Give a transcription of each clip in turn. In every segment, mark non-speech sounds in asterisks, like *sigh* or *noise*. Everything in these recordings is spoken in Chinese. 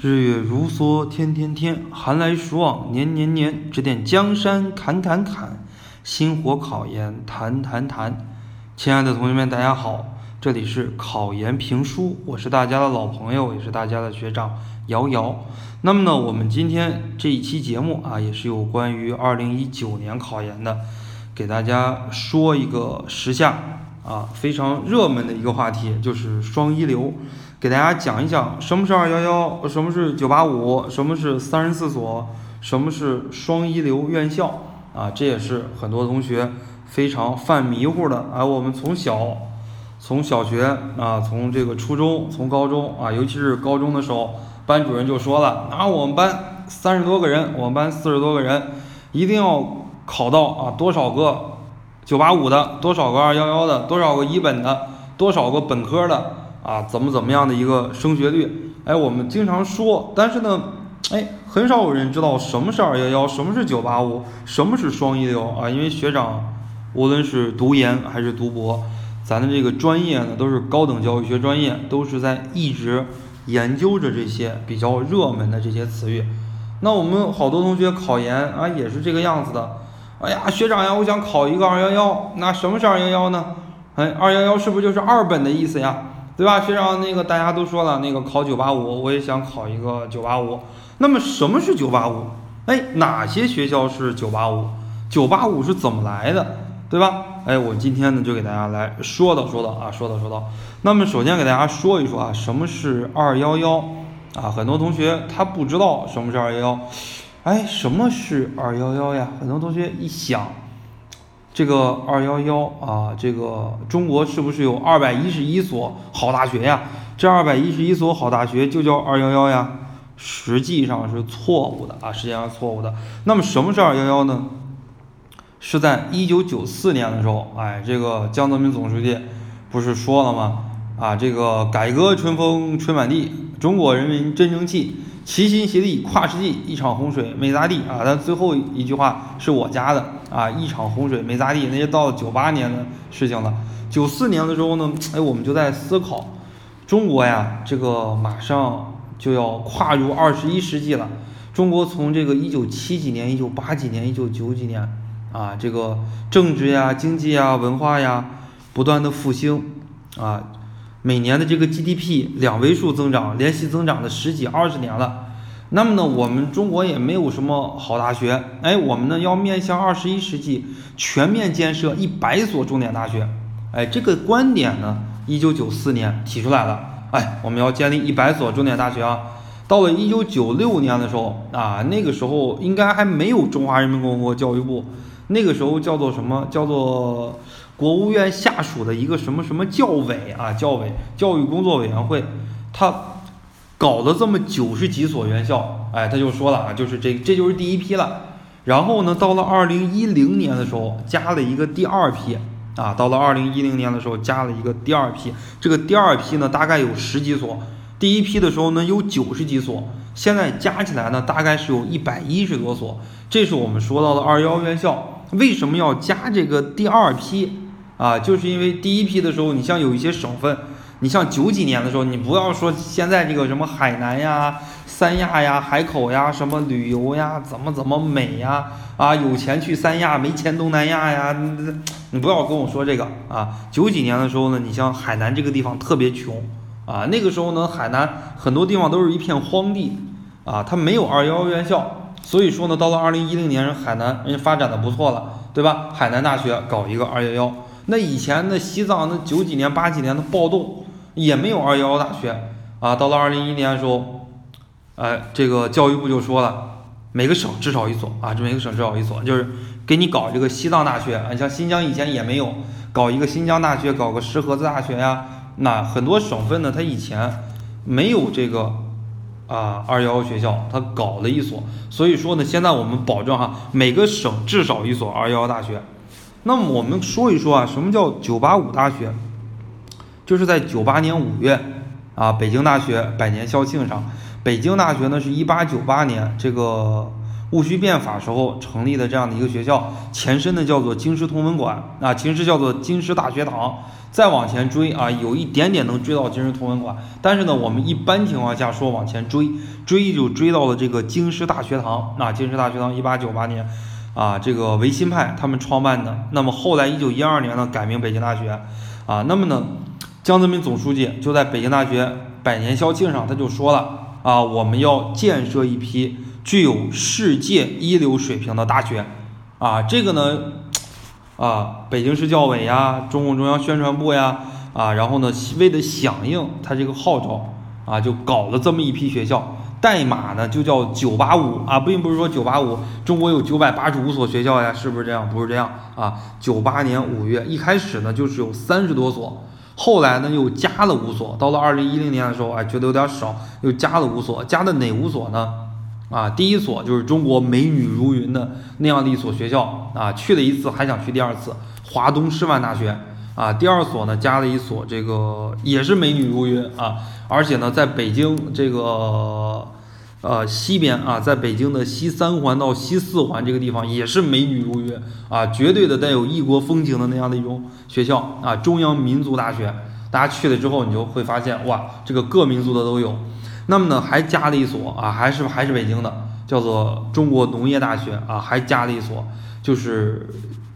日月如梭，天天天，寒来暑往，年年年。指点江山，砍砍砍，星火考研，谈谈谈。亲爱的同学们，大家好，这里是考研评书，我是大家的老朋友，也是大家的学长瑶瑶。那么呢，我们今天这一期节目啊，也是有关于二零一九年考研的，给大家说一个时下啊非常热门的一个话题，就是双一流。给大家讲一讲什么是二幺幺，什么是九八五，什么是三十四所，什么是双一流院校啊，这也是很多同学非常犯迷糊的。啊，我们从小，从小学啊，从这个初中，从高中啊，尤其是高中的时候，班主任就说了，啊，我们班三十多个人，我们班四十多个人，一定要考到啊多少个九八五的，多少个二幺幺的，多少个一本的，多少个本科的。啊，怎么怎么样的一个升学率？哎，我们经常说，但是呢，哎，很少有人知道什么是二幺幺，什么是九八五，什么是双一流啊？因为学长，无论是读研还是读博，咱的这个专业呢，都是高等教育学专业，都是在一直研究着这些比较热门的这些词语。那我们好多同学考研啊，也是这个样子的。哎呀，学长呀，我想考一个二幺幺，那什么是二幺幺呢？哎，二幺幺是不是就是二本的意思呀？对吧？学长，那个大家都说了，那个考九八五，我也想考一个九八五。那么什么是九八五？哎，哪些学校是九八五？九八五是怎么来的？对吧？哎，我今天呢就给大家来说道说道啊，说道说道。那么首先给大家说一说啊，什么是二幺幺啊？很多同学他不知道什么是二幺幺。哎，什么是二幺幺呀？很多同学一想。这个二幺幺啊，这个中国是不是有二百一十一所好大学呀？这二百一十一所好大学就叫二幺幺呀？实际上是错误的啊，实际上是错误的。那么什么是二幺幺呢？是在一九九四年的时候，哎，这个江泽民总书记不是说了吗？啊，这个改革春风吹满地，中国人民真争气。齐心协力跨世纪，一场洪水没咋地啊！但最后一句话是我加的啊，一场洪水没咋地，那就到九八年的事情了。九四年的时候呢，哎，我们就在思考，中国呀，这个马上就要跨入二十一世纪了。中国从这个一九七几年、一九八几年、一九九几年啊，这个政治呀、经济呀、文化呀，不断的复兴啊。每年的这个 GDP 两位数增长，连续增长了十几二十年了。那么呢，我们中国也没有什么好大学。哎，我们呢要面向二十一世纪，全面建设一百所重点大学。哎，这个观点呢，一九九四年提出来了。哎，我们要建立一百所重点大学啊。到了一九九六年的时候啊，那个时候应该还没有中华人民共和国教育部，那个时候叫做什么？叫做。国务院下属的一个什么什么教委啊，教委教育工作委员会，他搞了这么九十几所院校，哎，他就说了啊，就是这这就是第一批了。然后呢，到了二零一零年的时候，加了一个第二批啊，到了二零一零年的时候，加了一个第二批。这个第二批呢，大概有十几所，第一批的时候呢有九十几所，现在加起来呢，大概是有一百一十多所。这是我们说到的二幺院校，为什么要加这个第二批？啊，就是因为第一批的时候，你像有一些省份，你像九几年的时候，你不要说现在这个什么海南呀、三亚呀、海口呀，什么旅游呀，怎么怎么美呀，啊，有钱去三亚，没钱东南亚呀，你不要跟我说这个啊。九几年的时候呢，你像海南这个地方特别穷啊，那个时候呢，海南很多地方都是一片荒地啊，它没有二幺幺院校，所以说呢，到了二零一零年，海南人家发展的不错了，对吧？海南大学搞一个二幺幺。那以前那西藏那九几年八几年的暴动也没有二幺幺大学啊，到了二零一一年的时候，哎，这个教育部就说了，每个省至少一所啊，这每个省至少一所，就是给你搞这个西藏大学啊，像新疆以前也没有搞一个新疆大学，搞个石河子大学呀，那很多省份呢，它以前没有这个啊二幺幺学校，它搞了一所，所以说呢，现在我们保证哈，每个省至少一所二幺幺大学。那么我们说一说啊，什么叫九八五大学？就是在九八年五月啊，北京大学百年校庆上，北京大学呢是一八九八年这个戊戌变法时候成立的这样的一个学校，前身呢叫做京师同文馆啊，京师叫做京师大学堂，再往前追啊，有一点点能追到京师同文馆，但是呢，我们一般情况下说往前追，追就追到了这个京师大学堂。那京师大学堂一八九八年，啊，这个维新派他们创办的。那么后来一九一二年呢，改名北京大学，啊，那么呢，江泽民总书记就在北京大学百年校庆上他就说了，啊，我们要建设一批具有世界一流水平的大学，啊，这个呢。啊，北京市教委呀，中共中央宣传部呀，啊，然后呢，为了响应他这个号召，啊，就搞了这么一批学校，代码呢就叫九八五啊，并不是说九八五中国有九百八十五所学校呀，是不是这样？不是这样啊，九八年五月一开始呢就是有三十多所，后来呢又加了五所，到了二零一零年的时候，哎，觉得有点少，又加了五所，加的哪五所呢？啊，第一所就是中国美女如云的那样的一所学校啊，去了一次还想去第二次，华东师范大学啊。第二所呢，加了一所这个也是美女如云啊，而且呢，在北京这个呃西边啊，在北京的西三环到西四环这个地方也是美女如云啊，绝对的带有异国风情的那样的一种学校啊，中央民族大学。大家去了之后，你就会发现哇，这个各民族的都有。那么呢，还加了一所啊，还是还是北京的，叫做中国农业大学啊，还加了一所，就是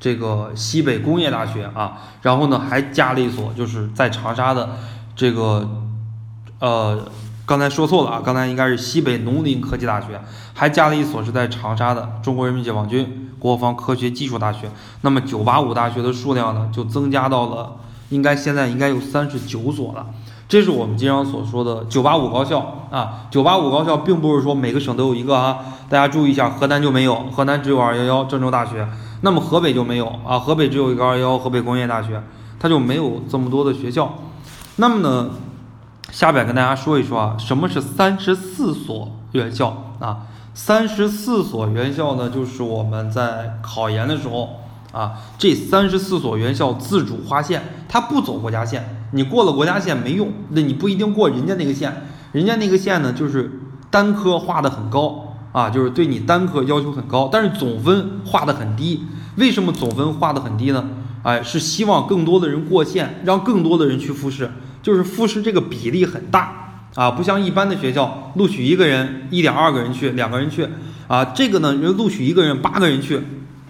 这个西北工业大学啊，然后呢，还加了一所，就是在长沙的这个，呃，刚才说错了啊，刚才应该是西北农林科技大学，还加了一所是在长沙的中国人民解放军国防科学技术大学。那么九八五大学的数量呢，就增加到了，应该现在应该有三十九所了。这是我们经常所说的“九八五”高校啊，“九八五”高校并不是说每个省都有一个啊，大家注意一下，河南就没有，河南只有二幺幺郑州大学，那么河北就没有啊，河北只有一个二幺幺河北工业大学，它就没有这么多的学校。那么呢，下边跟大家说一说啊，什么是三十四所院校啊？三十四所院校呢，就是我们在考研的时候啊，这三十四所院校自主划线，它不走国家线。你过了国家线没用，那你不一定过人家那个线，人家那个线呢，就是单科划的很高啊，就是对你单科要求很高，但是总分划的很低。为什么总分划的很低呢？哎，是希望更多的人过线，让更多的人去复试，就是复试这个比例很大啊，不像一般的学校录取一个人一点二个人去，两个人去啊，这个呢，就录取一个人八个人去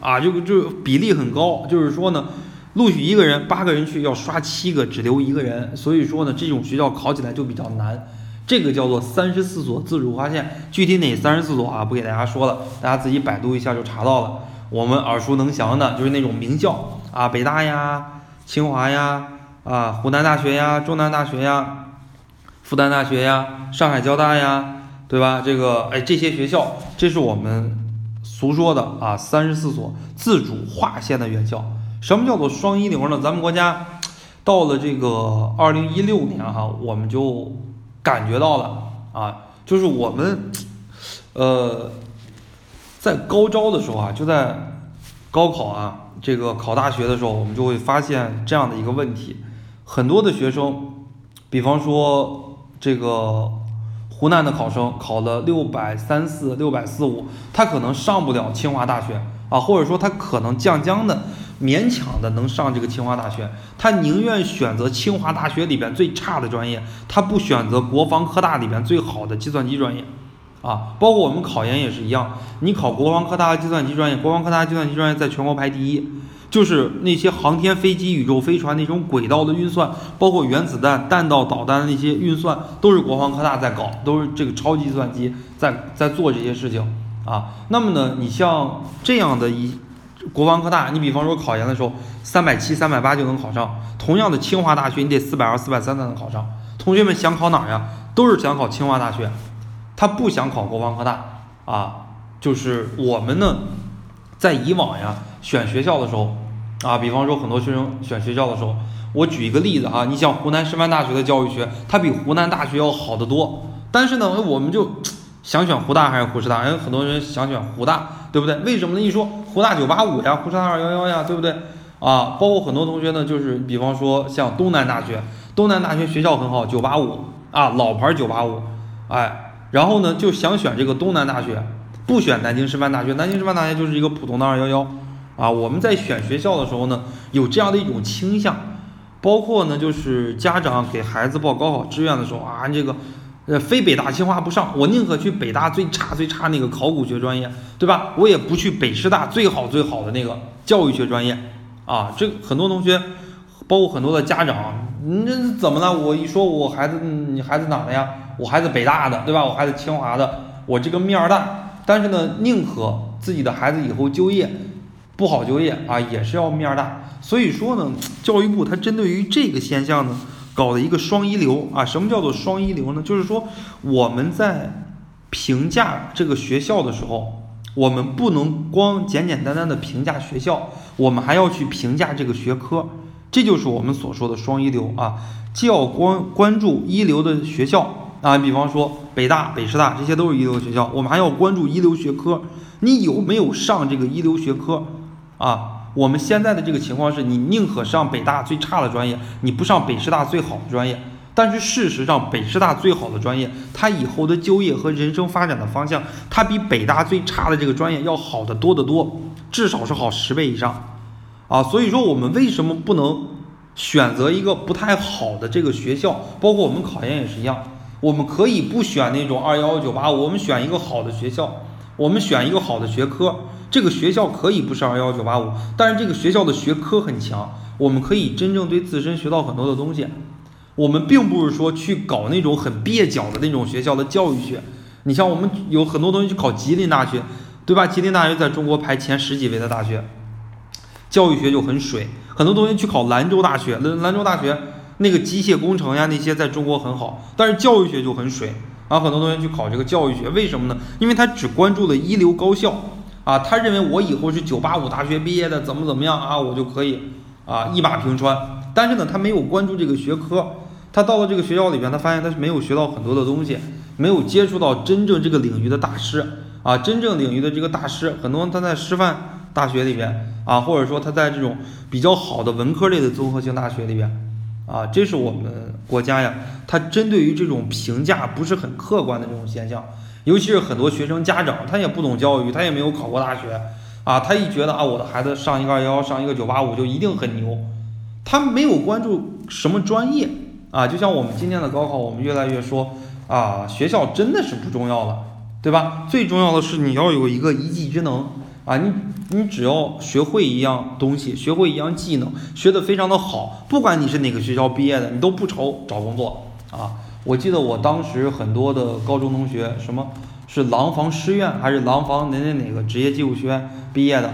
啊，就就比例很高，就是说呢。录取一个人，八个人去要刷七个，只留一个人，所以说呢，这种学校考起来就比较难。这个叫做三十四所自主划线，具体哪三十四所啊，不给大家说了，大家自己百度一下就查到了。我们耳熟能详的就是那种名校啊，北大呀、清华呀、啊湖南大学呀、中南大学呀、复旦大学呀、上海交大呀，对吧？这个哎，这些学校，这是我们俗说的啊，三十四所自主划线的院校。什么叫做双一流呢？咱们国家到了这个二零一六年哈，我们就感觉到了啊，就是我们呃在高招的时候啊，就在高考啊这个考大学的时候，我们就会发现这样的一个问题：很多的学生，比方说这个湖南的考生考了六百三四、六百四五，他可能上不了清华大学啊，或者说他可能将将的。勉强的能上这个清华大学，他宁愿选择清华大学里边最差的专业，他不选择国防科大里边最好的计算机专业，啊，包括我们考研也是一样，你考国防科大计算机专业，国防科大计算机专业在全国排第一，就是那些航天飞机、宇宙飞船那种轨道的运算，包括原子弹、弹道导弹的那些运算，都是国防科大在搞，都是这个超级计算机在在做这些事情，啊，那么呢，你像这样的一。国防科大，你比方说考研的时候，三百七、三百八就能考上。同样的，清华大学你得四百二、四百三才能考上。同学们想考哪儿呀？都是想考清华大学，他不想考国防科大啊。就是我们呢，在以往呀选学校的时候啊，比方说很多学生选学校的时候，我举一个例子啊，你像湖南师范大学的教育学，它比湖南大学要好得多。但是呢，我们就 *tsk* 想选湖大还是湖师大？哎，很多人想选湖大，对不对？为什么呢？一说。湖大九八五呀，湖师大二幺幺呀，对不对？啊，包括很多同学呢，就是比方说像东南大学，东南大学学校很好，九八五啊，老牌九八五，哎，然后呢就想选这个东南大学，不选南京师范大学，南京师范大学就是一个普通的二幺幺，啊，我们在选学校的时候呢，有这样的一种倾向，包括呢，就是家长给孩子报高考志愿的时候啊，这个呃非北大清华不上，我宁可去北大最差最差那个考古学专业，对吧？我也不去北师大最好最好的那个教育学专业啊。这很多同学，包括很多的家长，你这怎么了？我一说我孩子，你孩子哪的呀？我孩子北大的，对吧？我孩子清华的，我这个面儿大，但是呢，宁可自己的孩子以后就业不好就业啊，也是要面儿大。所以说呢，教育部它针对于这个现象呢，搞了一个双一流啊。什么叫做双一流呢？就是说我们在评价这个学校的时候，我们不能光简简单单的评价学校，我们还要去评价这个学科。这就是我们所说的双一流啊，既要关关注一流的学校啊，比方说北大、北师大，这些都是一流学校，我们还要关注一流学科。你有没有上这个一流学科啊？我们现在的这个情况是你宁可上北大最差的专业，你不上北师大最好的专业。但是事实上，北师大最好的专业，它以后的就业和人生发展的方向，它比北大最差的这个专业要好得多得多，至少是好十倍以上。啊，所以说我们为什么不能选择一个不太好的这个学校？包括我们考研也是一样，我们可以不选那种二幺幺九八，我们选一个好的学校，我们选一个好的学科。这个学校可以不是二幺幺九八五，但是这个学校的学科很强，我们可以真正对自身学到很多的东西。我们并不是说去搞那种很蹩脚的那种学校的教育学。你像我们有很多东西去考吉林大学，对吧？吉林大学在中国排前十几位的大学，教育学就很水。很多东西去考兰州大学，兰兰州大学那个机械工程呀那些在中国很好，但是教育学就很水。啊，很多同学去考这个教育学，为什么呢？因为他只关注了一流高校。啊，他认为我以后是九八五大学毕业的，怎么怎么样啊，我就可以啊一马平川。但是呢，他没有关注这个学科，他到了这个学校里边，他发现他是没有学到很多的东西，没有接触到真正这个领域的大师啊，真正领域的这个大师，很多他在师范大学里边啊，或者说他在这种比较好的文科类的综合性大学里边啊，这是我们国家呀，他针对于这种评价不是很客观的这种现象。尤其是很多学生家长，他也不懂教育，他也没有考过大学，啊，他一觉得啊，我的孩子上一个二幺幺，上一个九八五就一定很牛，他没有关注什么专业，啊，就像我们今天的高考，我们越来越说，啊，学校真的是不重要了，对吧？最重要的是你要有一个一技之能，啊，你你只要学会一样东西，学会一样技能，学得非常的好，不管你是哪个学校毕业的，你都不愁找工作，啊。我记得我当时很多的高中同学，什么是廊坊师院还是廊坊哪哪哪个职业技术学院毕业的？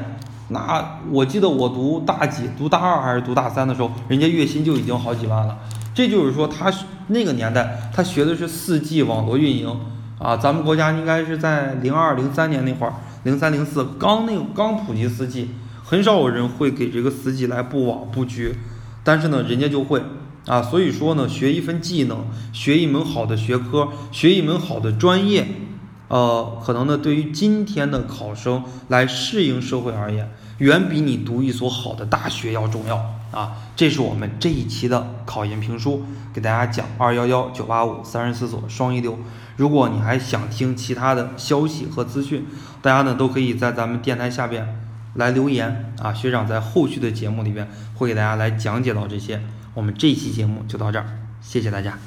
那我记得我读大几，读大二还是读大三的时候，人家月薪就已经好几万了。这就是说，他那个年代他学的是四 G 网络运营啊。咱们国家应该是在零二零三年那会儿，零三零四刚那个刚普及四 G，很少有人会给这个四 G 来布网布局，但是呢，人家就会。啊，所以说呢，学一份技能，学一门好的学科，学一门好的专业，呃，可能呢，对于今天的考生来适应社会而言，远比你读一所好的大学要重要啊。这是我们这一期的考研评书，给大家讲二幺幺、九八五、三十四所双一流。如果你还想听其他的消息和资讯，大家呢都可以在咱们电台下边来留言啊，学长在后续的节目里边会给大家来讲解到这些。我们这一期节目就到这儿，谢谢大家。